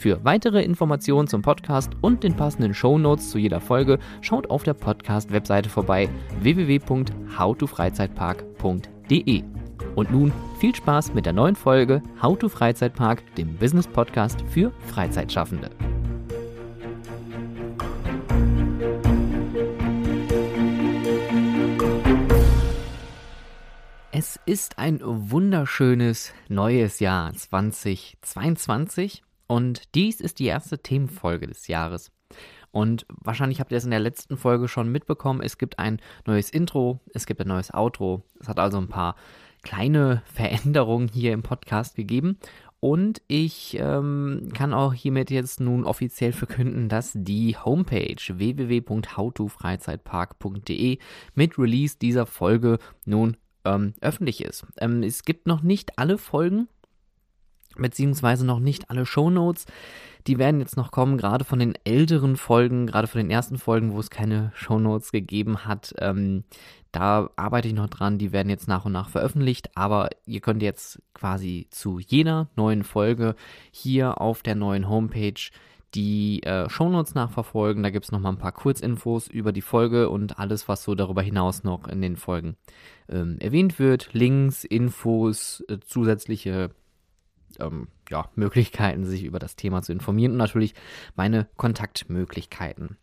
Für weitere Informationen zum Podcast und den passenden Show Notes zu jeder Folge schaut auf der Podcast-Webseite vorbei www.howtofreizeitpark.de. Und nun viel Spaß mit der neuen Folge How to Freizeitpark, dem Business Podcast für Freizeitschaffende. Es ist ein wunderschönes neues Jahr 2022 und dies ist die erste Themenfolge des Jahres. Und wahrscheinlich habt ihr es in der letzten Folge schon mitbekommen. Es gibt ein neues Intro, es gibt ein neues Outro. Es hat also ein paar kleine Veränderungen hier im Podcast gegeben. Und ich ähm, kann auch hiermit jetzt nun offiziell verkünden, dass die Homepage www.howtofreizeitpark.de mit Release dieser Folge nun ähm, öffentlich ist. Ähm, es gibt noch nicht alle Folgen beziehungsweise noch nicht alle Shownotes. Die werden jetzt noch kommen, gerade von den älteren Folgen, gerade von den ersten Folgen, wo es keine Shownotes gegeben hat. Ähm, da arbeite ich noch dran, die werden jetzt nach und nach veröffentlicht, aber ihr könnt jetzt quasi zu jeder neuen Folge hier auf der neuen Homepage die äh, Shownotes nachverfolgen. Da gibt es nochmal ein paar Kurzinfos über die Folge und alles, was so darüber hinaus noch in den Folgen ähm, erwähnt wird. Links, Infos, äh, zusätzliche ähm, ja, Möglichkeiten, sich über das Thema zu informieren und natürlich meine Kontaktmöglichkeiten.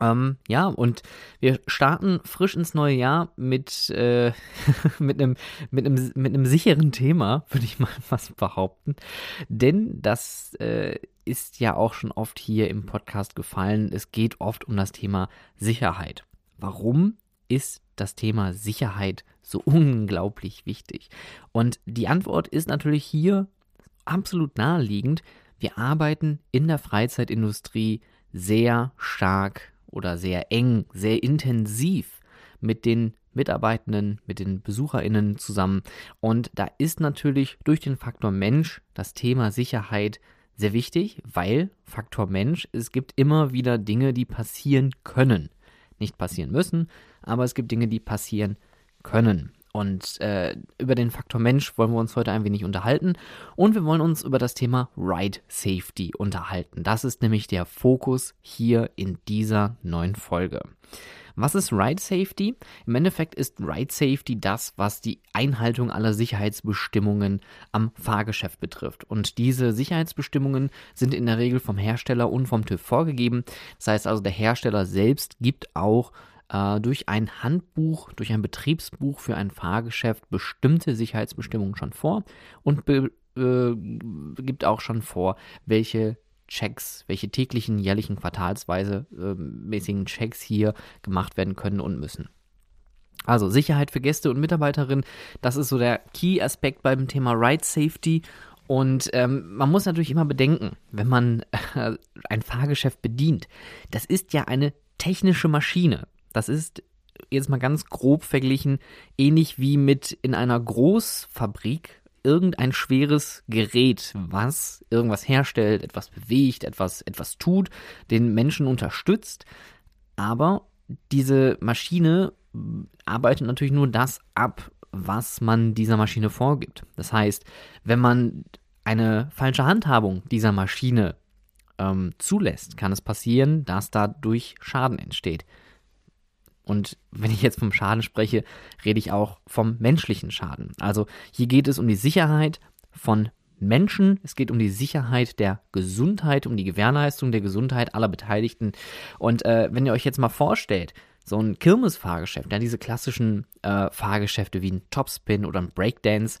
Ähm, ja, und wir starten frisch ins neue Jahr mit, äh, mit, einem, mit, einem, mit einem sicheren Thema, würde ich mal fast behaupten. Denn das äh, ist ja auch schon oft hier im Podcast gefallen. Es geht oft um das Thema Sicherheit. Warum ist das Thema Sicherheit so unglaublich wichtig? Und die Antwort ist natürlich hier absolut naheliegend. Wir arbeiten in der Freizeitindustrie sehr stark oder sehr eng, sehr intensiv mit den Mitarbeitenden, mit den BesucherInnen zusammen. Und da ist natürlich durch den Faktor Mensch das Thema Sicherheit sehr wichtig, weil Faktor Mensch, es gibt immer wieder Dinge, die passieren können. Nicht passieren müssen, aber es gibt Dinge, die passieren können. Und äh, über den Faktor Mensch wollen wir uns heute ein wenig unterhalten. Und wir wollen uns über das Thema Ride Safety unterhalten. Das ist nämlich der Fokus hier in dieser neuen Folge. Was ist Ride Safety? Im Endeffekt ist Ride Safety das, was die Einhaltung aller Sicherheitsbestimmungen am Fahrgeschäft betrifft. Und diese Sicherheitsbestimmungen sind in der Regel vom Hersteller und vom TÜV vorgegeben. Das heißt also, der Hersteller selbst gibt auch äh, durch ein Handbuch, durch ein Betriebsbuch für ein Fahrgeschäft bestimmte Sicherheitsbestimmungen schon vor und be, äh, gibt auch schon vor, welche Checks, welche täglichen, jährlichen, quartalsweise äh, mäßigen Checks hier gemacht werden können und müssen. Also Sicherheit für Gäste und Mitarbeiterinnen, das ist so der Key-Aspekt beim Thema Ride Safety. Und ähm, man muss natürlich immer bedenken, wenn man äh, ein Fahrgeschäft bedient, das ist ja eine technische Maschine. Das ist jetzt mal ganz grob verglichen, ähnlich wie mit in einer Großfabrik irgendein schweres Gerät, was irgendwas herstellt, etwas bewegt, etwas, etwas tut, den Menschen unterstützt. Aber diese Maschine arbeitet natürlich nur das ab, was man dieser Maschine vorgibt. Das heißt, wenn man eine falsche Handhabung dieser Maschine ähm, zulässt, kann es passieren, dass dadurch Schaden entsteht. Und wenn ich jetzt vom Schaden spreche, rede ich auch vom menschlichen Schaden. Also hier geht es um die Sicherheit von Menschen, es geht um die Sicherheit der Gesundheit, um die Gewährleistung der Gesundheit aller Beteiligten. Und äh, wenn ihr euch jetzt mal vorstellt, so ein Kirmesfahrgeschäft, ja, diese klassischen äh, Fahrgeschäfte wie ein Topspin oder ein Breakdance,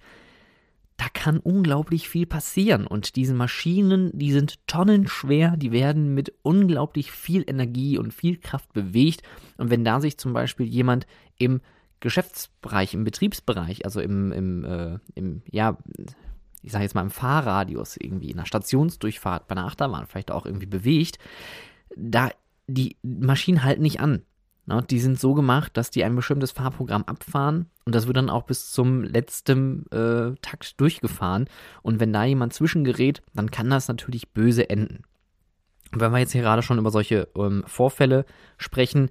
da kann unglaublich viel passieren. Und diese Maschinen, die sind tonnenschwer, die werden mit unglaublich viel Energie und viel Kraft bewegt. Und wenn da sich zum Beispiel jemand im Geschäftsbereich, im Betriebsbereich, also im, im, äh, im ja, ich sage jetzt mal im Fahrradius irgendwie, in einer Stationsdurchfahrt, bei einer Achterbahn vielleicht auch irgendwie bewegt, da die Maschinen halten nicht an. Ne? Die sind so gemacht, dass die ein bestimmtes Fahrprogramm abfahren und das wird dann auch bis zum letzten äh, Takt durchgefahren. Und wenn da jemand zwischengerät, dann kann das natürlich böse enden. Und wenn wir jetzt hier gerade schon über solche ähm, Vorfälle sprechen,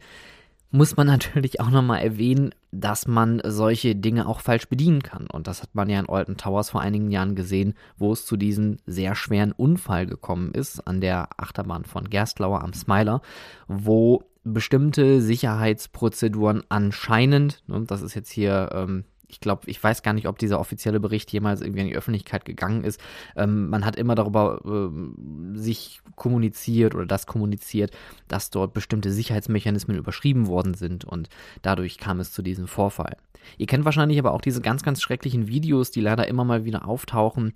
muss man natürlich auch nochmal erwähnen, dass man solche Dinge auch falsch bedienen kann. Und das hat man ja in Alton Towers vor einigen Jahren gesehen, wo es zu diesem sehr schweren Unfall gekommen ist an der Achterbahn von Gerstlauer am Smiler, wo bestimmte Sicherheitsprozeduren anscheinend, ne, das ist jetzt hier ähm, ich glaube, ich weiß gar nicht, ob dieser offizielle Bericht jemals irgendwie an die Öffentlichkeit gegangen ist. Ähm, man hat immer darüber äh, sich kommuniziert oder das kommuniziert, dass dort bestimmte Sicherheitsmechanismen überschrieben worden sind und dadurch kam es zu diesem Vorfall. Ihr kennt wahrscheinlich aber auch diese ganz, ganz schrecklichen Videos, die leider immer mal wieder auftauchen,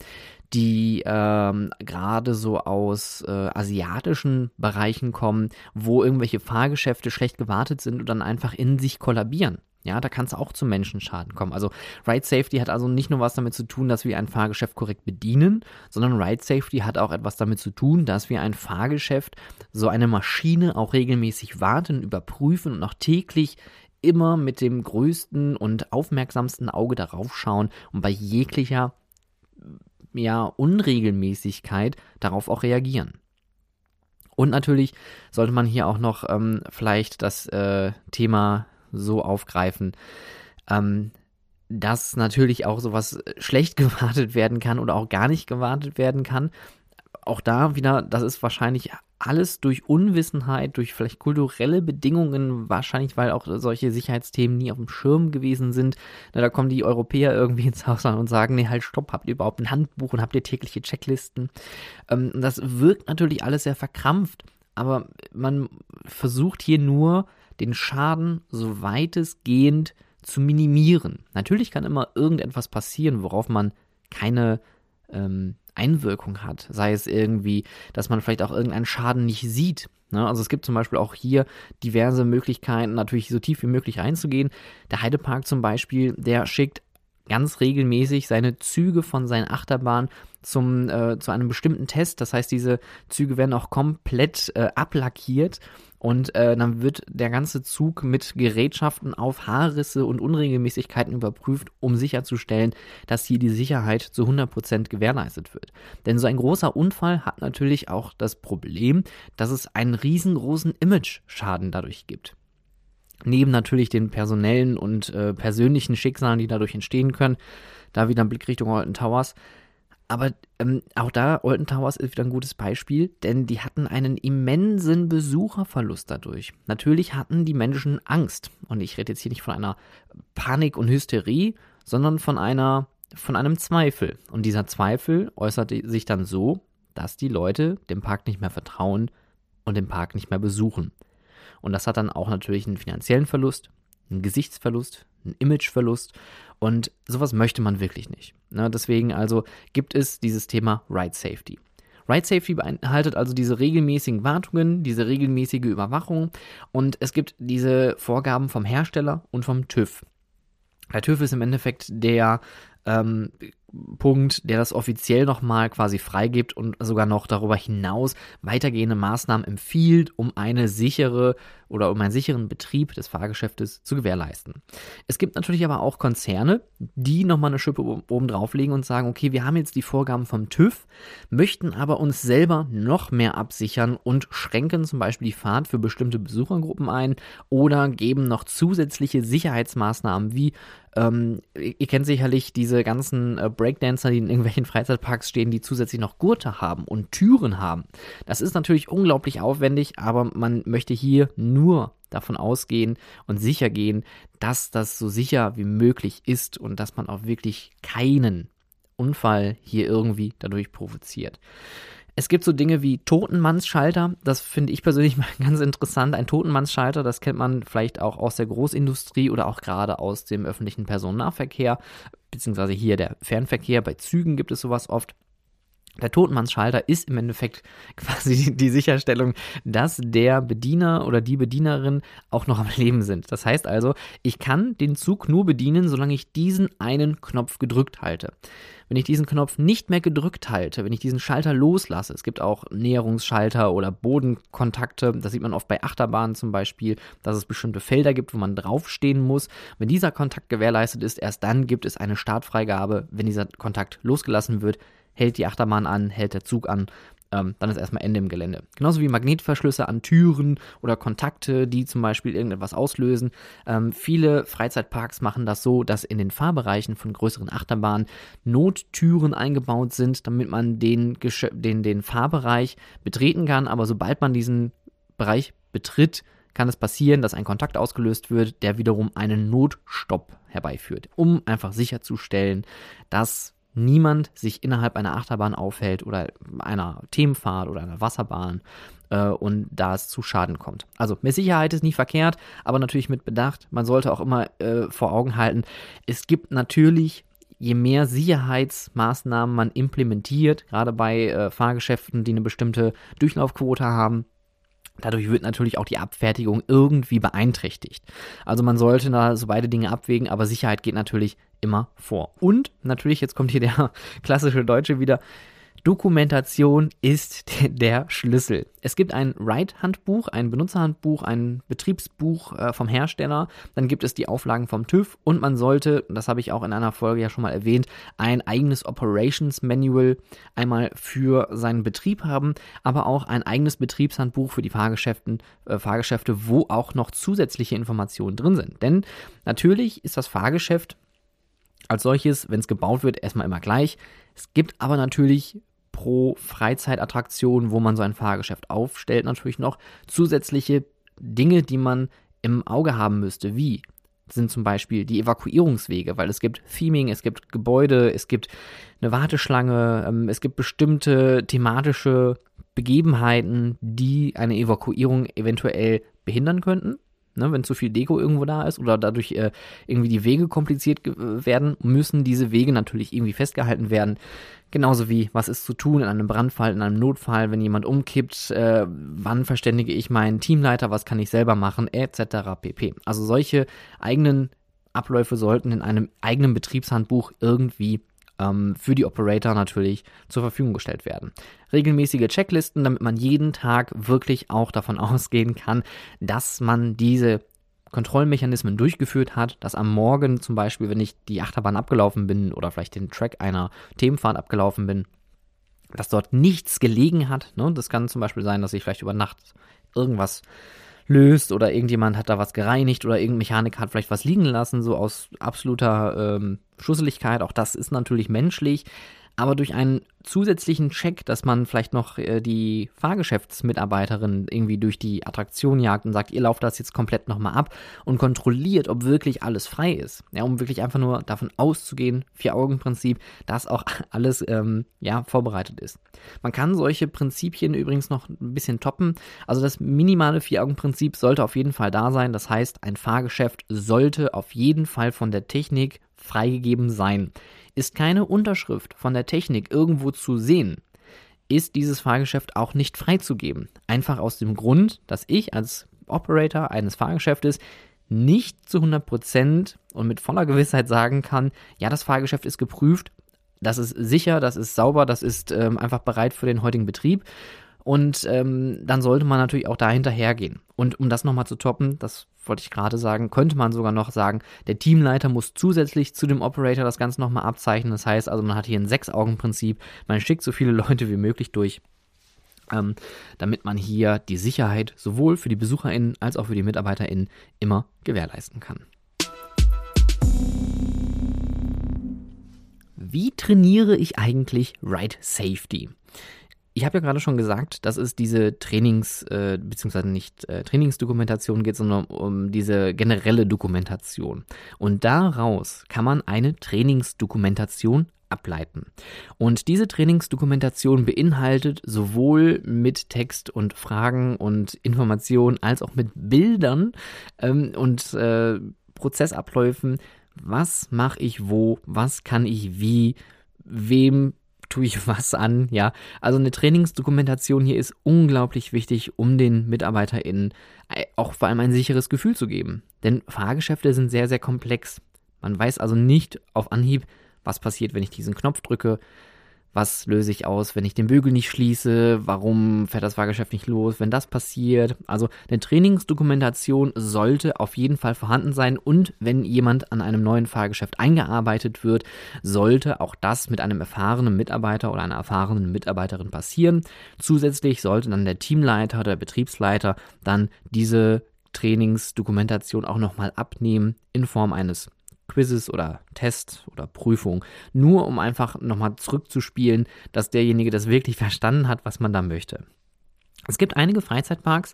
die ähm, gerade so aus äh, asiatischen Bereichen kommen, wo irgendwelche Fahrgeschäfte schlecht gewartet sind und dann einfach in sich kollabieren. Ja, da kann es auch zu Menschenschaden kommen. Also Ride Safety hat also nicht nur was damit zu tun, dass wir ein Fahrgeschäft korrekt bedienen, sondern Ride Safety hat auch etwas damit zu tun, dass wir ein Fahrgeschäft, so eine Maschine auch regelmäßig warten, überprüfen und auch täglich immer mit dem größten und aufmerksamsten Auge darauf schauen und bei jeglicher ja, Unregelmäßigkeit darauf auch reagieren. Und natürlich sollte man hier auch noch ähm, vielleicht das äh, Thema so aufgreifen, ähm, dass natürlich auch sowas schlecht gewartet werden kann oder auch gar nicht gewartet werden kann. Auch da wieder, das ist wahrscheinlich alles durch Unwissenheit, durch vielleicht kulturelle Bedingungen, wahrscheinlich weil auch solche Sicherheitsthemen nie auf dem Schirm gewesen sind. Na, da kommen die Europäer irgendwie ins Haus und sagen, nee, halt stopp, habt ihr überhaupt ein Handbuch und habt ihr tägliche Checklisten? Ähm, das wirkt natürlich alles sehr verkrampft, aber man versucht hier nur den Schaden so weitestgehend zu minimieren. Natürlich kann immer irgendetwas passieren, worauf man keine ähm, Einwirkung hat. Sei es irgendwie, dass man vielleicht auch irgendeinen Schaden nicht sieht. Ne? Also es gibt zum Beispiel auch hier diverse Möglichkeiten, natürlich so tief wie möglich reinzugehen. Der Heidepark zum Beispiel, der schickt ganz regelmäßig seine Züge von seinen Achterbahnen zum, äh, zu einem bestimmten Test. Das heißt, diese Züge werden auch komplett äh, ablackiert und äh, dann wird der ganze Zug mit Gerätschaften auf Haarrisse und Unregelmäßigkeiten überprüft, um sicherzustellen, dass hier die Sicherheit zu 100% gewährleistet wird. Denn so ein großer Unfall hat natürlich auch das Problem, dass es einen riesengroßen Image-Schaden dadurch gibt. Neben natürlich den personellen und äh, persönlichen Schicksalen, die dadurch entstehen können, da wieder ein Blick Richtung Alton Towers, aber ähm, auch da, Olden Towers ist wieder ein gutes Beispiel, denn die hatten einen immensen Besucherverlust dadurch. Natürlich hatten die Menschen Angst. Und ich rede jetzt hier nicht von einer Panik und Hysterie, sondern von einer, von einem Zweifel. Und dieser Zweifel äußerte sich dann so, dass die Leute dem Park nicht mehr vertrauen und den Park nicht mehr besuchen. Und das hat dann auch natürlich einen finanziellen Verlust, einen Gesichtsverlust, einen Imageverlust und sowas möchte man wirklich nicht. Ne? Deswegen also gibt es dieses Thema Ride Safety. Ride Safety beinhaltet also diese regelmäßigen Wartungen, diese regelmäßige Überwachung und es gibt diese Vorgaben vom Hersteller und vom TÜV. Der TÜV ist im Endeffekt der ähm, Punkt, der das offiziell nochmal quasi freigibt und sogar noch darüber hinaus weitergehende Maßnahmen empfiehlt, um eine sichere oder um einen sicheren Betrieb des Fahrgeschäftes zu gewährleisten. Es gibt natürlich aber auch Konzerne, die nochmal eine Schippe oben drauflegen und sagen, okay, wir haben jetzt die Vorgaben vom TÜV, möchten aber uns selber noch mehr absichern und schränken zum Beispiel die Fahrt für bestimmte Besuchergruppen ein oder geben noch zusätzliche Sicherheitsmaßnahmen wie ähm, ihr kennt sicherlich diese ganzen äh, Breakdancer, die in irgendwelchen Freizeitparks stehen, die zusätzlich noch Gurte haben und Türen haben. Das ist natürlich unglaublich aufwendig, aber man möchte hier nur davon ausgehen und sicher gehen, dass das so sicher wie möglich ist und dass man auch wirklich keinen Unfall hier irgendwie dadurch provoziert. Es gibt so Dinge wie Totenmannsschalter. Das finde ich persönlich mal ganz interessant. Ein Totenmannsschalter, das kennt man vielleicht auch aus der Großindustrie oder auch gerade aus dem öffentlichen Personennahverkehr, beziehungsweise hier der Fernverkehr. Bei Zügen gibt es sowas oft. Der Totenmannsschalter ist im Endeffekt quasi die Sicherstellung, dass der Bediener oder die Bedienerin auch noch am Leben sind. Das heißt also, ich kann den Zug nur bedienen, solange ich diesen einen Knopf gedrückt halte. Wenn ich diesen Knopf nicht mehr gedrückt halte, wenn ich diesen Schalter loslasse, es gibt auch Näherungsschalter oder Bodenkontakte, das sieht man oft bei Achterbahnen zum Beispiel, dass es bestimmte Felder gibt, wo man draufstehen muss. Wenn dieser Kontakt gewährleistet ist, erst dann gibt es eine Startfreigabe. Wenn dieser Kontakt losgelassen wird, hält die Achterbahn an, hält der Zug an, ähm, dann ist erstmal Ende im Gelände. Genauso wie Magnetverschlüsse an Türen oder Kontakte, die zum Beispiel irgendetwas auslösen. Ähm, viele Freizeitparks machen das so, dass in den Fahrbereichen von größeren Achterbahnen Nottüren eingebaut sind, damit man den, den, den Fahrbereich betreten kann. Aber sobald man diesen Bereich betritt, kann es passieren, dass ein Kontakt ausgelöst wird, der wiederum einen Notstopp herbeiführt, um einfach sicherzustellen, dass niemand sich innerhalb einer Achterbahn aufhält oder einer Themenfahrt oder einer Wasserbahn äh, und da es zu Schaden kommt. Also mit Sicherheit ist nie verkehrt, aber natürlich mit Bedacht. Man sollte auch immer äh, vor Augen halten, es gibt natürlich je mehr Sicherheitsmaßnahmen man implementiert, gerade bei äh, Fahrgeschäften, die eine bestimmte Durchlaufquote haben, Dadurch wird natürlich auch die Abfertigung irgendwie beeinträchtigt. Also man sollte da so beide Dinge abwägen, aber Sicherheit geht natürlich immer vor. Und natürlich, jetzt kommt hier der klassische Deutsche wieder, Dokumentation ist der Schlüssel. Es gibt ein Ride-Handbuch, ein Benutzerhandbuch, ein Betriebsbuch äh, vom Hersteller, dann gibt es die Auflagen vom TÜV und man sollte, das habe ich auch in einer Folge ja schon mal erwähnt, ein eigenes Operations Manual einmal für seinen Betrieb haben, aber auch ein eigenes Betriebshandbuch für die Fahrgeschäften, äh, Fahrgeschäfte, wo auch noch zusätzliche Informationen drin sind. Denn natürlich ist das Fahrgeschäft als solches, wenn es gebaut wird, erstmal immer gleich. Es gibt aber natürlich pro Freizeitattraktion, wo man so ein Fahrgeschäft aufstellt, natürlich noch zusätzliche Dinge, die man im Auge haben müsste, wie sind zum Beispiel die Evakuierungswege, weil es gibt Theming, es gibt Gebäude, es gibt eine Warteschlange, ähm, es gibt bestimmte thematische Begebenheiten, die eine Evakuierung eventuell behindern könnten. Ne, wenn zu viel Deko irgendwo da ist oder dadurch äh, irgendwie die Wege kompliziert werden, müssen diese Wege natürlich irgendwie festgehalten werden. Genauso wie, was ist zu tun in einem Brandfall, in einem Notfall, wenn jemand umkippt, äh, wann verständige ich meinen Teamleiter, was kann ich selber machen, etc. pp. Also solche eigenen Abläufe sollten in einem eigenen Betriebshandbuch irgendwie ähm, für die Operator natürlich zur Verfügung gestellt werden. Regelmäßige Checklisten, damit man jeden Tag wirklich auch davon ausgehen kann, dass man diese Kontrollmechanismen durchgeführt hat, dass am Morgen zum Beispiel, wenn ich die Achterbahn abgelaufen bin oder vielleicht den Track einer Themenfahrt abgelaufen bin, dass dort nichts gelegen hat. Ne? Das kann zum Beispiel sein, dass ich vielleicht über Nacht irgendwas löst oder irgendjemand hat da was gereinigt oder irgendein Mechanik hat vielleicht was liegen lassen, so aus absoluter ähm, Schusseligkeit. Auch das ist natürlich menschlich aber durch einen zusätzlichen Check, dass man vielleicht noch äh, die Fahrgeschäftsmitarbeiterin irgendwie durch die Attraktion jagt und sagt, ihr lauft das jetzt komplett nochmal ab und kontrolliert, ob wirklich alles frei ist. Ja, um wirklich einfach nur davon auszugehen, Vier-Augen-Prinzip, dass auch alles ähm, ja, vorbereitet ist. Man kann solche Prinzipien übrigens noch ein bisschen toppen. Also das minimale Vier-Augen-Prinzip sollte auf jeden Fall da sein. Das heißt, ein Fahrgeschäft sollte auf jeden Fall von der Technik freigegeben sein. Ist keine Unterschrift von der Technik irgendwo zu sehen, ist dieses Fahrgeschäft auch nicht freizugeben. Einfach aus dem Grund, dass ich als Operator eines Fahrgeschäftes nicht zu 100% und mit voller Gewissheit sagen kann, ja, das Fahrgeschäft ist geprüft, das ist sicher, das ist sauber, das ist ähm, einfach bereit für den heutigen Betrieb. Und ähm, dann sollte man natürlich auch da hinterhergehen. Und um das nochmal zu toppen, das wollte ich gerade sagen, könnte man sogar noch sagen, der Teamleiter muss zusätzlich zu dem Operator das Ganze nochmal abzeichnen. Das heißt also, man hat hier ein Sechs-Augen-Prinzip. Man schickt so viele Leute wie möglich durch. Ähm, damit man hier die Sicherheit sowohl für die BesucherInnen als auch für die MitarbeiterInnen immer gewährleisten kann. Wie trainiere ich eigentlich Ride Safety? Ich habe ja gerade schon gesagt, dass es diese Trainings, äh, beziehungsweise nicht äh, Trainingsdokumentation geht, sondern um diese generelle Dokumentation. Und daraus kann man eine Trainingsdokumentation ableiten. Und diese Trainingsdokumentation beinhaltet sowohl mit Text und Fragen und Informationen als auch mit Bildern ähm, und äh, Prozessabläufen. Was mache ich wo? Was kann ich wie? Wem tue ich was an? Ja, also eine Trainingsdokumentation hier ist unglaublich wichtig, um den MitarbeiterInnen äh, auch vor allem ein sicheres Gefühl zu geben. Denn Fahrgeschäfte sind sehr, sehr komplex. Man weiß also nicht auf Anhieb, was passiert, wenn ich diesen Knopf drücke, was löse ich aus, wenn ich den Bügel nicht schließe? Warum fährt das Fahrgeschäft nicht los, wenn das passiert? Also eine Trainingsdokumentation sollte auf jeden Fall vorhanden sein und wenn jemand an einem neuen Fahrgeschäft eingearbeitet wird, sollte auch das mit einem erfahrenen Mitarbeiter oder einer erfahrenen Mitarbeiterin passieren. Zusätzlich sollte dann der Teamleiter oder der Betriebsleiter dann diese Trainingsdokumentation auch nochmal abnehmen in Form eines Quizzes oder Tests oder Prüfung, nur um einfach nochmal zurückzuspielen, dass derjenige das wirklich verstanden hat, was man da möchte. Es gibt einige Freizeitparks,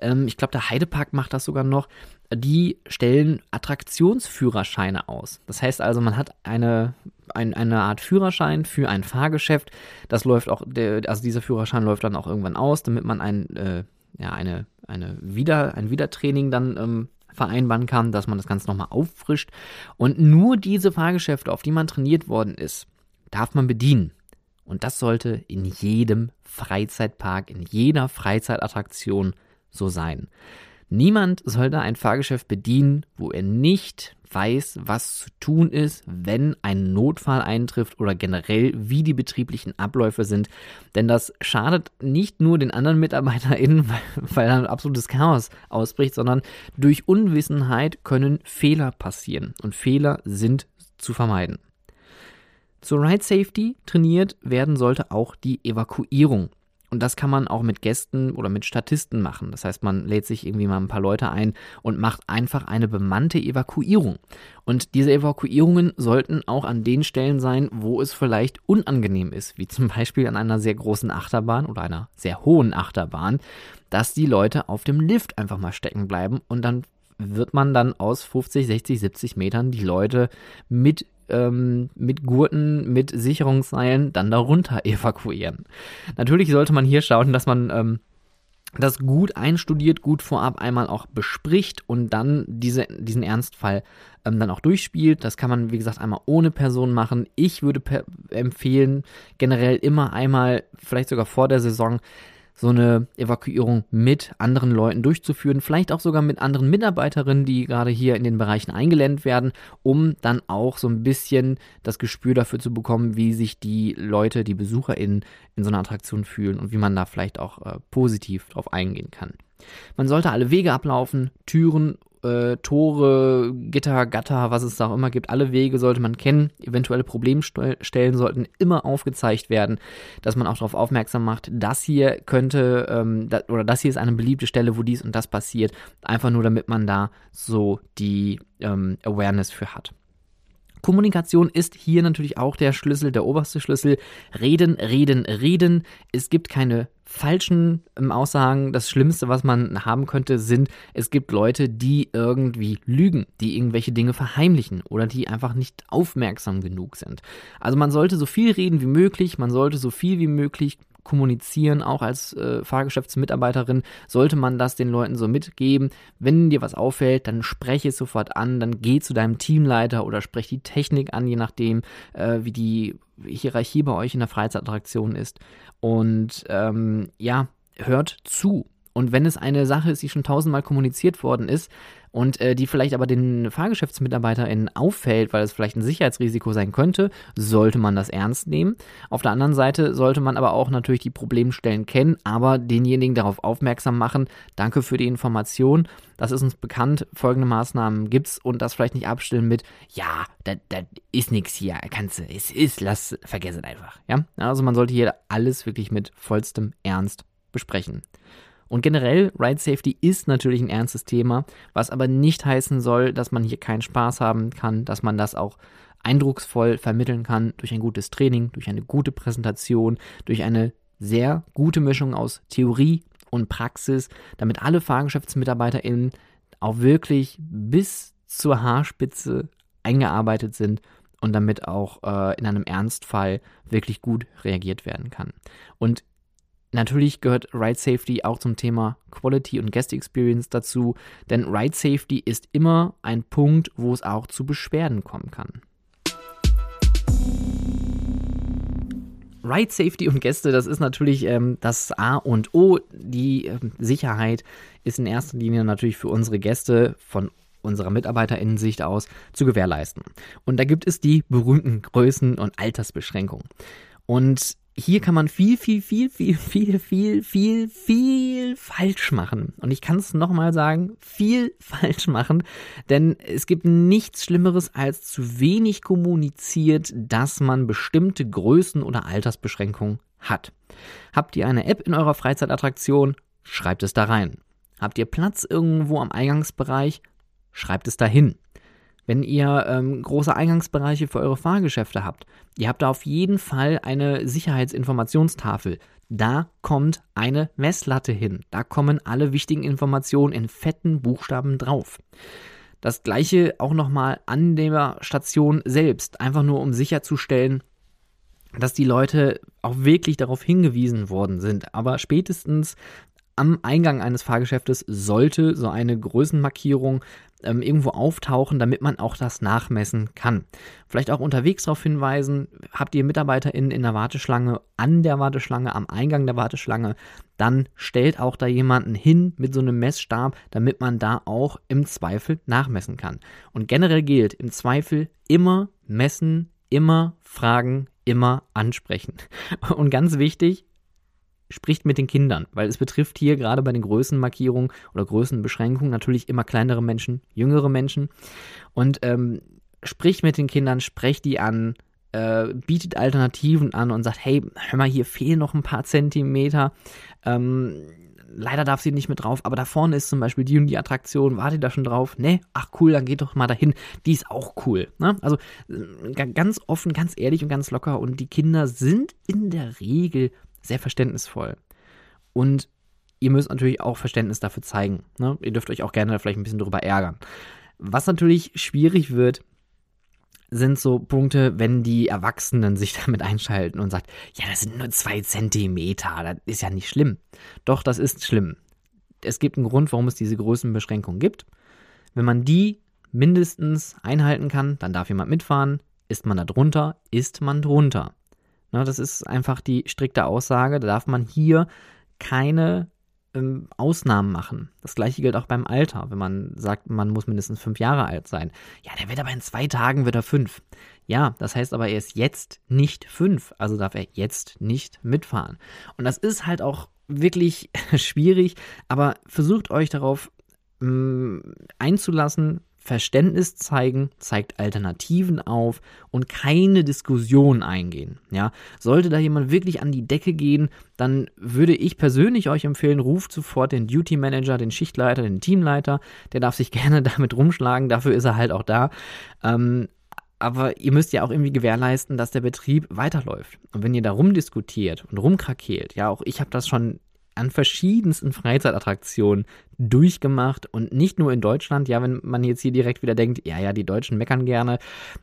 ähm, ich glaube, der Heidepark macht das sogar noch, die stellen Attraktionsführerscheine aus. Das heißt also, man hat eine, ein, eine Art Führerschein für ein Fahrgeschäft. Das läuft auch, also dieser Führerschein läuft dann auch irgendwann aus, damit man ein, äh, ja, eine, eine Wieder, ein Wiedertraining dann ähm, vereinbaren kann, dass man das Ganze nochmal auffrischt. Und nur diese Fahrgeschäfte, auf die man trainiert worden ist, darf man bedienen. Und das sollte in jedem Freizeitpark, in jeder Freizeitattraktion so sein. Niemand sollte ein Fahrgeschäft bedienen, wo er nicht weiß, was zu tun ist, wenn ein Notfall eintrifft oder generell, wie die betrieblichen Abläufe sind. Denn das schadet nicht nur den anderen MitarbeiterInnen, weil, weil ein absolutes Chaos ausbricht, sondern durch Unwissenheit können Fehler passieren. Und Fehler sind zu vermeiden. Zur Ride Safety trainiert werden sollte auch die Evakuierung. Und das kann man auch mit Gästen oder mit Statisten machen. Das heißt, man lädt sich irgendwie mal ein paar Leute ein und macht einfach eine bemannte Evakuierung. Und diese Evakuierungen sollten auch an den Stellen sein, wo es vielleicht unangenehm ist, wie zum Beispiel an einer sehr großen Achterbahn oder einer sehr hohen Achterbahn, dass die Leute auf dem Lift einfach mal stecken bleiben und dann wird man dann aus 50, 60, 70 Metern die Leute mit ähm, mit Gurten, mit Sicherungsseilen dann darunter evakuieren. Natürlich sollte man hier schauen, dass man ähm, das gut einstudiert, gut vorab einmal auch bespricht und dann diese, diesen Ernstfall ähm, dann auch durchspielt. Das kann man, wie gesagt, einmal ohne Person machen. Ich würde empfehlen, generell immer einmal, vielleicht sogar vor der Saison, so eine Evakuierung mit anderen Leuten durchzuführen, vielleicht auch sogar mit anderen Mitarbeiterinnen, die gerade hier in den Bereichen eingelernt werden, um dann auch so ein bisschen das Gespür dafür zu bekommen, wie sich die Leute, die BesucherInnen in so einer Attraktion fühlen und wie man da vielleicht auch äh, positiv drauf eingehen kann. Man sollte alle Wege ablaufen, Türen äh, Tore, Gitter, Gatter, was es da auch immer gibt, alle Wege sollte man kennen. Eventuelle Problemstellen sollten immer aufgezeigt werden, dass man auch darauf aufmerksam macht, das hier könnte ähm, da, oder das hier ist eine beliebte Stelle, wo dies und das passiert. Einfach nur, damit man da so die ähm, Awareness für hat. Kommunikation ist hier natürlich auch der Schlüssel, der oberste Schlüssel. Reden, reden, reden. Es gibt keine falschen Aussagen. Das Schlimmste, was man haben könnte, sind, es gibt Leute, die irgendwie lügen, die irgendwelche Dinge verheimlichen oder die einfach nicht aufmerksam genug sind. Also man sollte so viel reden wie möglich, man sollte so viel wie möglich kommunizieren, auch als äh, Fahrgeschäftsmitarbeiterin, sollte man das den Leuten so mitgeben. Wenn dir was auffällt, dann spreche es sofort an, dann geh zu deinem Teamleiter oder sprech die Technik an, je nachdem, äh, wie die Hierarchie bei euch in der Freizeitattraktion ist. Und ähm, ja, hört zu. Und wenn es eine Sache ist, die schon tausendmal kommuniziert worden ist, und äh, die vielleicht aber den FahrgeschäftsmitarbeiterInnen auffällt, weil es vielleicht ein Sicherheitsrisiko sein könnte, sollte man das ernst nehmen. Auf der anderen Seite sollte man aber auch natürlich die Problemstellen kennen, aber denjenigen darauf aufmerksam machen. Danke für die Information. Das ist uns bekannt. Folgende Maßnahmen gibt's und das vielleicht nicht abstellen mit, ja, da ist nichts hier. Kannst du, es ist, lass, vergess es einfach. Ja, also man sollte hier alles wirklich mit vollstem Ernst besprechen. Und generell, Ride Safety ist natürlich ein ernstes Thema, was aber nicht heißen soll, dass man hier keinen Spaß haben kann, dass man das auch eindrucksvoll vermitteln kann durch ein gutes Training, durch eine gute Präsentation, durch eine sehr gute Mischung aus Theorie und Praxis, damit alle FahrgeschäftsmitarbeiterInnen auch wirklich bis zur Haarspitze eingearbeitet sind und damit auch äh, in einem Ernstfall wirklich gut reagiert werden kann. Und Natürlich gehört Ride Safety auch zum Thema Quality und Guest Experience dazu, denn Ride Safety ist immer ein Punkt, wo es auch zu Beschwerden kommen kann. Ride Safety und Gäste, das ist natürlich ähm, das A und O. Die ähm, Sicherheit ist in erster Linie natürlich für unsere Gäste von unserer Mitarbeiterinnensicht aus zu gewährleisten. Und da gibt es die berühmten Größen- und Altersbeschränkungen. Und hier kann man viel, viel, viel, viel, viel, viel, viel, viel falsch machen. Und ich kann es nochmal sagen, viel falsch machen, denn es gibt nichts Schlimmeres als zu wenig kommuniziert, dass man bestimmte Größen oder Altersbeschränkungen hat. Habt ihr eine App in eurer Freizeitattraktion? Schreibt es da rein. Habt ihr Platz irgendwo am Eingangsbereich? Schreibt es dahin wenn ihr ähm, große Eingangsbereiche für eure Fahrgeschäfte habt. Ihr habt da auf jeden Fall eine Sicherheitsinformationstafel. Da kommt eine Messlatte hin. Da kommen alle wichtigen Informationen in fetten Buchstaben drauf. Das gleiche auch nochmal an der Station selbst, einfach nur um sicherzustellen, dass die Leute auch wirklich darauf hingewiesen worden sind. Aber spätestens am Eingang eines Fahrgeschäftes sollte so eine Größenmarkierung ähm, irgendwo auftauchen, damit man auch das nachmessen kann. Vielleicht auch unterwegs darauf hinweisen, habt ihr MitarbeiterInnen in der Warteschlange, an der Warteschlange, am Eingang der Warteschlange, dann stellt auch da jemanden hin mit so einem Messstab, damit man da auch im Zweifel nachmessen kann. Und generell gilt, im Zweifel immer messen, immer fragen, immer ansprechen. Und ganz wichtig, spricht mit den Kindern, weil es betrifft hier gerade bei den Größenmarkierungen oder Größenbeschränkungen natürlich immer kleinere Menschen, jüngere Menschen. Und ähm, spricht mit den Kindern, sprecht die an, äh, bietet Alternativen an und sagt, hey, hör mal, hier fehlen noch ein paar Zentimeter. Ähm, leider darf sie nicht mit drauf, aber da vorne ist zum Beispiel die und die Attraktion, wartet da schon drauf? Ne? Ach cool, dann geht doch mal dahin. Die ist auch cool. Ne? Also äh, ganz offen, ganz ehrlich und ganz locker und die Kinder sind in der Regel sehr verständnisvoll. Und ihr müsst natürlich auch Verständnis dafür zeigen. Ne? Ihr dürft euch auch gerne vielleicht ein bisschen darüber ärgern. Was natürlich schwierig wird, sind so Punkte, wenn die Erwachsenen sich damit einschalten und sagt, ja, das sind nur zwei Zentimeter, das ist ja nicht schlimm. Doch, das ist schlimm. Es gibt einen Grund, warum es diese Größenbeschränkung gibt. Wenn man die mindestens einhalten kann, dann darf jemand mitfahren. Ist man da drunter, ist man drunter. Ne, das ist einfach die strikte Aussage. Da darf man hier keine ähm, Ausnahmen machen. Das gleiche gilt auch beim Alter. Wenn man sagt, man muss mindestens fünf Jahre alt sein. Ja, der wird aber in zwei Tagen wieder fünf. Ja, das heißt aber, er ist jetzt nicht fünf. Also darf er jetzt nicht mitfahren. Und das ist halt auch wirklich schwierig. Aber versucht euch darauf ähm, einzulassen, Verständnis zeigen, zeigt Alternativen auf und keine Diskussion eingehen. Ja, sollte da jemand wirklich an die Decke gehen, dann würde ich persönlich euch empfehlen, ruft sofort den Duty Manager, den Schichtleiter, den Teamleiter. Der darf sich gerne damit rumschlagen, dafür ist er halt auch da. Ähm, aber ihr müsst ja auch irgendwie gewährleisten, dass der Betrieb weiterläuft. Und wenn ihr da rumdiskutiert und rumkrakeelt, ja, auch ich habe das schon an verschiedensten Freizeitattraktionen durchgemacht und nicht nur in Deutschland. Ja, wenn man jetzt hier direkt wieder denkt, ja, ja, die Deutschen meckern gerne.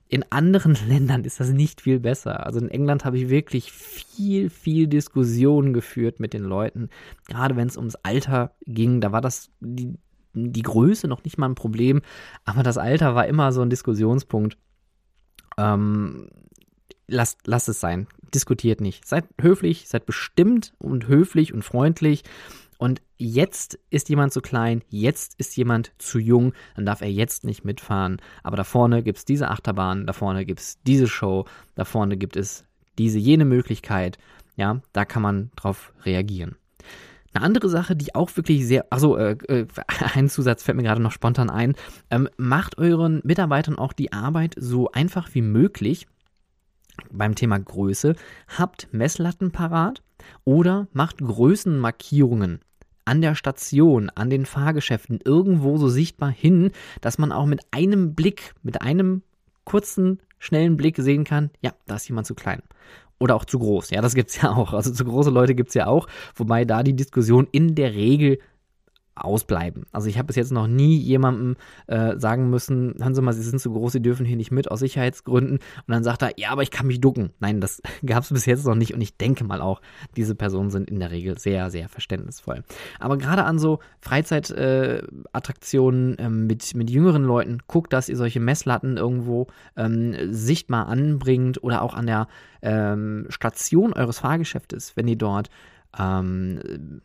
In anderen Ländern ist das nicht viel besser. Also in England habe ich wirklich viel, viel Diskussionen geführt mit den Leuten. Gerade wenn es ums Alter ging, da war das die, die Größe noch nicht mal ein Problem, aber das Alter war immer so ein Diskussionspunkt. Ähm, lasst, lasst es sein. Diskutiert nicht. Seid höflich, seid bestimmt und höflich und freundlich. Und jetzt ist jemand zu klein, jetzt ist jemand zu jung, dann darf er jetzt nicht mitfahren. Aber da vorne gibt es diese Achterbahn, da vorne gibt es diese Show, da vorne gibt es diese, jene Möglichkeit. Ja, da kann man drauf reagieren. Eine andere Sache, die auch wirklich sehr, also äh, äh, ein Zusatz fällt mir gerade noch spontan ein, ähm, macht euren Mitarbeitern auch die Arbeit so einfach wie möglich beim Thema Größe, habt Messlatten parat oder macht Größenmarkierungen an der Station, an den Fahrgeschäften irgendwo so sichtbar hin, dass man auch mit einem Blick, mit einem kurzen, schnellen Blick sehen kann, ja, da ist jemand zu klein. Oder auch zu groß. Ja, das gibt es ja auch. Also zu große Leute gibt es ja auch, wobei da die Diskussion in der Regel ausbleiben. Also ich habe bis jetzt noch nie jemandem äh, sagen müssen, hören Sie mal, Sie sind zu groß, Sie dürfen hier nicht mit aus Sicherheitsgründen. Und dann sagt er, ja, aber ich kann mich ducken. Nein, das gab es bis jetzt noch nicht. Und ich denke mal auch, diese Personen sind in der Regel sehr, sehr verständnisvoll. Aber gerade an so Freizeitattraktionen äh, ähm, mit, mit jüngeren Leuten, guckt, dass ihr solche Messlatten irgendwo ähm, sichtbar anbringt oder auch an der ähm, Station eures Fahrgeschäftes, wenn ihr dort ähm,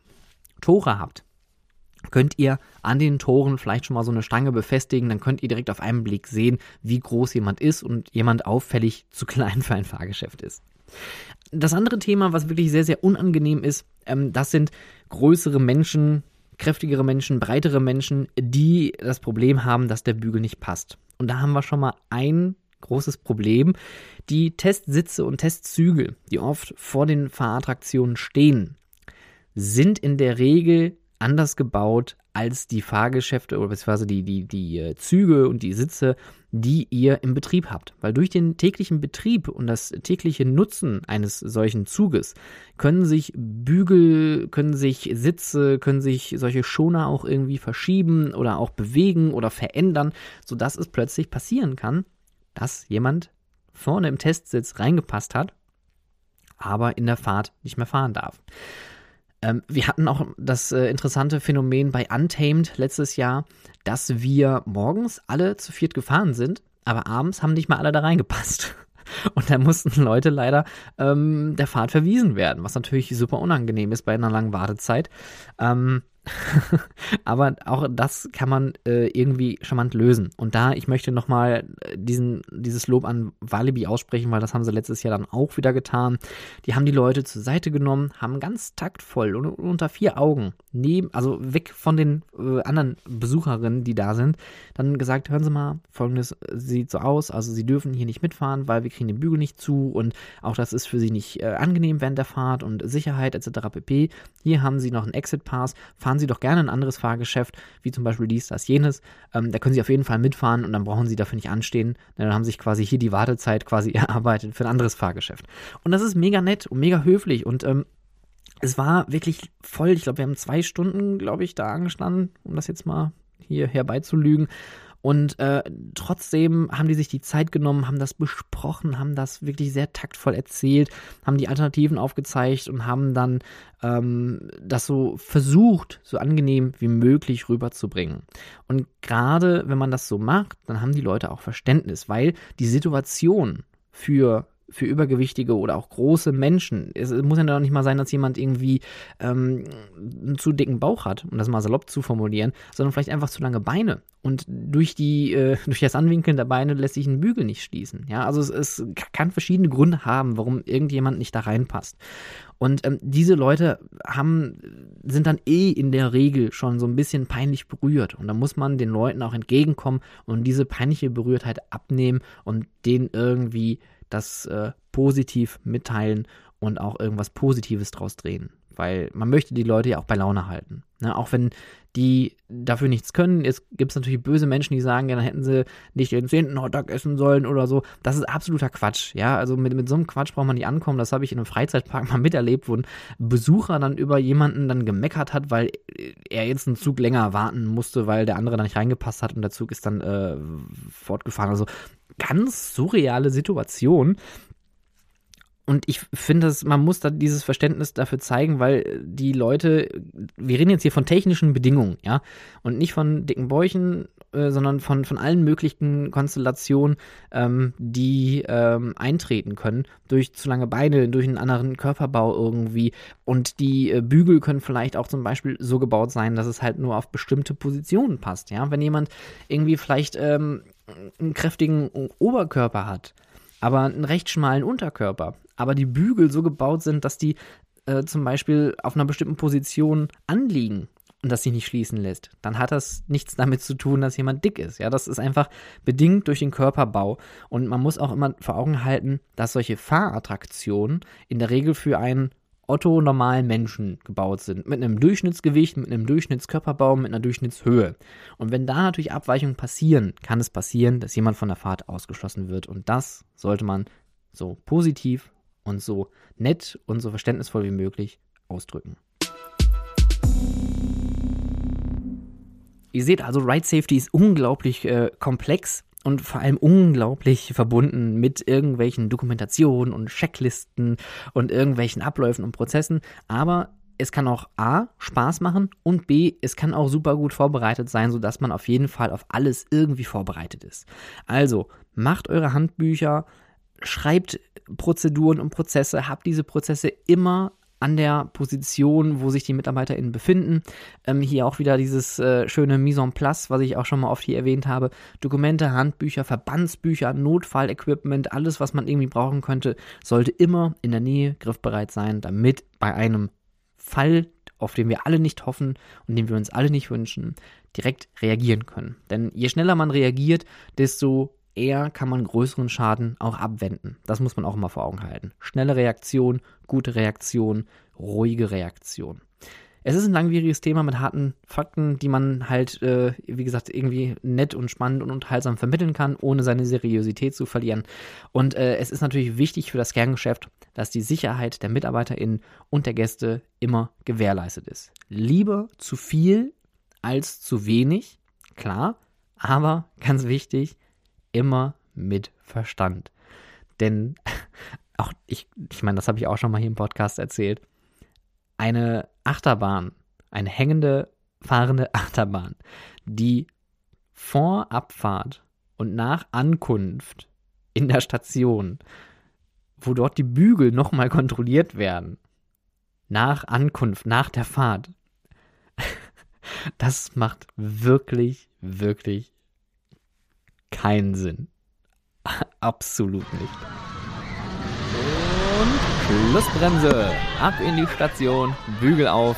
Tore habt könnt ihr an den Toren vielleicht schon mal so eine Stange befestigen, dann könnt ihr direkt auf einen Blick sehen, wie groß jemand ist und jemand auffällig zu klein für ein Fahrgeschäft ist. Das andere Thema, was wirklich sehr, sehr unangenehm ist, ähm, das sind größere Menschen, kräftigere Menschen, breitere Menschen, die das Problem haben, dass der Bügel nicht passt. Und da haben wir schon mal ein großes Problem. Die Testsitze und Testzügel, die oft vor den Fahrattraktionen stehen, sind in der Regel anders gebaut als die Fahrgeschäfte oder beziehungsweise die, die, die äh, Züge und die Sitze, die ihr im Betrieb habt. Weil durch den täglichen Betrieb und das tägliche Nutzen eines solchen Zuges können sich Bügel, können sich Sitze, können sich solche Schoner auch irgendwie verschieben oder auch bewegen oder verändern, sodass es plötzlich passieren kann, dass jemand vorne im Testsitz reingepasst hat, aber in der Fahrt nicht mehr fahren darf. Ähm, wir hatten auch das äh, interessante Phänomen bei Untamed letztes Jahr, dass wir morgens alle zu viert gefahren sind, aber abends haben nicht mal alle da reingepasst. Und da mussten Leute leider ähm, der Fahrt verwiesen werden, was natürlich super unangenehm ist bei einer langen Wartezeit. Ähm, Aber auch das kann man äh, irgendwie charmant lösen. Und da, ich möchte nochmal äh, dieses Lob an Walibi aussprechen, weil das haben sie letztes Jahr dann auch wieder getan. Die haben die Leute zur Seite genommen, haben ganz taktvoll und unter vier Augen, neben, also weg von den äh, anderen Besucherinnen, die da sind, dann gesagt, hören Sie mal, folgendes sieht so aus, also Sie dürfen hier nicht mitfahren, weil wir kriegen den Bügel nicht zu und auch das ist für Sie nicht äh, angenehm während der Fahrt und Sicherheit etc. pp. Hier haben Sie noch einen Exit Pass, fahren fahren Sie doch gerne ein anderes Fahrgeschäft, wie zum Beispiel dies, das, jenes. Ähm, da können Sie auf jeden Fall mitfahren und dann brauchen Sie dafür nicht anstehen. Dann haben sich quasi hier die Wartezeit quasi erarbeitet für ein anderes Fahrgeschäft. Und das ist mega nett und mega höflich und ähm, es war wirklich voll. Ich glaube, wir haben zwei Stunden, glaube ich, da angestanden, um das jetzt mal hier herbeizulügen. Und äh, trotzdem haben die sich die Zeit genommen, haben das besprochen, haben das wirklich sehr taktvoll erzählt, haben die Alternativen aufgezeigt und haben dann ähm, das so versucht, so angenehm wie möglich rüberzubringen. Und gerade wenn man das so macht, dann haben die Leute auch Verständnis, weil die Situation für für übergewichtige oder auch große Menschen. Es muss ja noch nicht mal sein, dass jemand irgendwie ähm, einen zu dicken Bauch hat, um das mal salopp zu formulieren, sondern vielleicht einfach zu lange Beine. Und durch, die, äh, durch das Anwinkeln der Beine lässt sich ein Bügel nicht schließen. Ja, also es, es kann verschiedene Gründe haben, warum irgendjemand nicht da reinpasst. Und ähm, diese Leute haben, sind dann eh in der Regel schon so ein bisschen peinlich berührt. Und da muss man den Leuten auch entgegenkommen und diese peinliche Berührtheit abnehmen und denen irgendwie das äh, positiv mitteilen und auch irgendwas Positives draus drehen. Weil man möchte die Leute ja auch bei Laune halten. Ne? Auch wenn die dafür nichts können. Es gibt natürlich böse Menschen, die sagen, ja, dann hätten sie nicht den zehnten Hotdog essen sollen oder so. Das ist absoluter Quatsch. Ja, also mit, mit so einem Quatsch braucht man nicht ankommen. Das habe ich in einem Freizeitpark mal miterlebt, wo ein Besucher dann über jemanden dann gemeckert hat, weil er jetzt einen Zug länger warten musste, weil der andere da nicht reingepasst hat und der Zug ist dann äh, fortgefahren. Also ganz surreale Situation. Und ich finde, man muss da dieses Verständnis dafür zeigen, weil die Leute, wir reden jetzt hier von technischen Bedingungen, ja, und nicht von dicken Bäuchen, äh, sondern von, von allen möglichen Konstellationen, ähm, die ähm, eintreten können, durch zu lange Beine, durch einen anderen Körperbau irgendwie. Und die äh, Bügel können vielleicht auch zum Beispiel so gebaut sein, dass es halt nur auf bestimmte Positionen passt, ja. Wenn jemand irgendwie vielleicht ähm, einen kräftigen Oberkörper hat, aber einen recht schmalen Unterkörper, aber die Bügel so gebaut sind, dass die äh, zum Beispiel auf einer bestimmten Position anliegen und das sich nicht schließen lässt, dann hat das nichts damit zu tun, dass jemand dick ist. Ja, das ist einfach bedingt durch den Körperbau. Und man muss auch immer vor Augen halten, dass solche Fahrattraktionen in der Regel für einen Otto normalen Menschen gebaut sind. Mit einem Durchschnittsgewicht, mit einem Durchschnittskörperbau, mit einer Durchschnittshöhe. Und wenn da natürlich Abweichungen passieren, kann es passieren, dass jemand von der Fahrt ausgeschlossen wird. Und das sollte man so positiv und so nett und so verständnisvoll wie möglich ausdrücken. Ihr seht also, Ride Safety ist unglaublich äh, komplex und vor allem unglaublich verbunden mit irgendwelchen Dokumentationen und Checklisten und irgendwelchen Abläufen und Prozessen. Aber es kann auch A, Spaß machen und B, es kann auch super gut vorbereitet sein, sodass man auf jeden Fall auf alles irgendwie vorbereitet ist. Also macht eure Handbücher, schreibt Prozeduren und Prozesse, habt diese Prozesse immer an der Position, wo sich die MitarbeiterInnen befinden. Ähm, hier auch wieder dieses äh, schöne Mise en place, was ich auch schon mal oft hier erwähnt habe. Dokumente, Handbücher, Verbandsbücher, Notfallequipment, alles, was man irgendwie brauchen könnte, sollte immer in der Nähe griffbereit sein, damit bei einem Fall, auf den wir alle nicht hoffen und den wir uns alle nicht wünschen, direkt reagieren können. Denn je schneller man reagiert, desto eher kann man größeren Schaden auch abwenden. Das muss man auch immer vor Augen halten. Schnelle Reaktion, gute Reaktion, ruhige Reaktion. Es ist ein langwieriges Thema mit harten Fakten, die man halt, äh, wie gesagt, irgendwie nett und spannend und unterhaltsam vermitteln kann, ohne seine Seriosität zu verlieren. Und äh, es ist natürlich wichtig für das Kerngeschäft, dass die Sicherheit der MitarbeiterInnen und der Gäste immer gewährleistet ist. Lieber zu viel als zu wenig, klar, aber ganz wichtig, immer mit Verstand. Denn auch ich, ich meine, das habe ich auch schon mal hier im Podcast erzählt. Eine Achterbahn, eine hängende, fahrende Achterbahn, die vor Abfahrt und nach Ankunft in der Station, wo dort die Bügel nochmal kontrolliert werden, nach Ankunft, nach der Fahrt, das macht wirklich, wirklich keinen Sinn. Absolut nicht. Und Schlussbremse. Ab in die Station, Bügel auf.